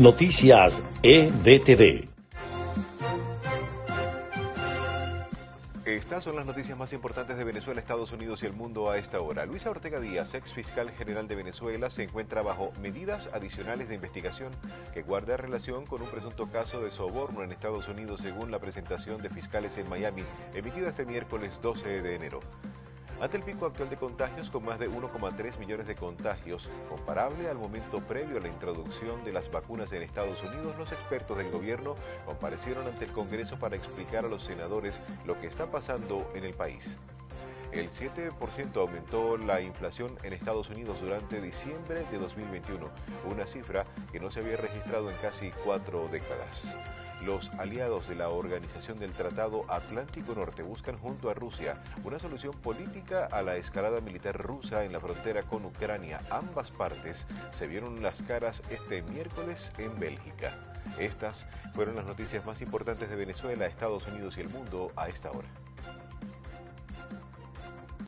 Noticias EDTV. Estas son las noticias más importantes de Venezuela, Estados Unidos y el mundo a esta hora. Luisa Ortega Díaz, ex fiscal general de Venezuela, se encuentra bajo medidas adicionales de investigación que guarda relación con un presunto caso de soborno en Estados Unidos según la presentación de fiscales en Miami, emitida este miércoles 12 de enero. Ante el pico actual de contagios con más de 1,3 millones de contagios, comparable al momento previo a la introducción de las vacunas en Estados Unidos, los expertos del gobierno comparecieron ante el Congreso para explicar a los senadores lo que está pasando en el país. El 7% aumentó la inflación en Estados Unidos durante diciembre de 2021, una cifra que no se había registrado en casi cuatro décadas. Los aliados de la Organización del Tratado Atlántico Norte buscan junto a Rusia una solución política a la escalada militar rusa en la frontera con Ucrania. Ambas partes se vieron las caras este miércoles en Bélgica. Estas fueron las noticias más importantes de Venezuela, Estados Unidos y el mundo a esta hora.